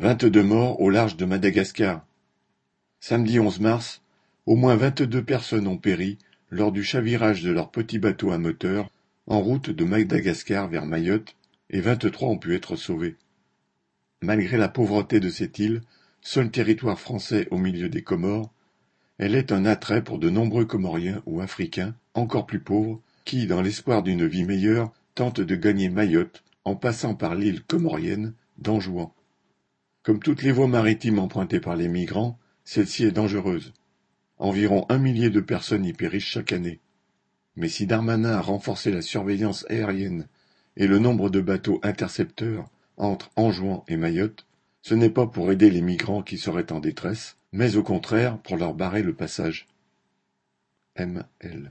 Vingt-deux morts au large de Madagascar. Samedi 11 mars, au moins vingt-deux personnes ont péri lors du chavirage de leur petit bateau à moteur en route de Madagascar vers Mayotte et vingt-trois ont pu être sauvés. Malgré la pauvreté de cette île, seul territoire français au milieu des Comores, elle est un attrait pour de nombreux Comoriens ou Africains, encore plus pauvres, qui, dans l'espoir d'une vie meilleure, tentent de gagner Mayotte en passant par l'île comorienne d'Anjouan. Comme toutes les voies maritimes empruntées par les migrants, celle-ci est dangereuse. Environ un millier de personnes y périssent chaque année. Mais si Darmanin a renforcé la surveillance aérienne et le nombre de bateaux intercepteurs entre Anjouan et Mayotte, ce n'est pas pour aider les migrants qui seraient en détresse, mais au contraire pour leur barrer le passage. M. L.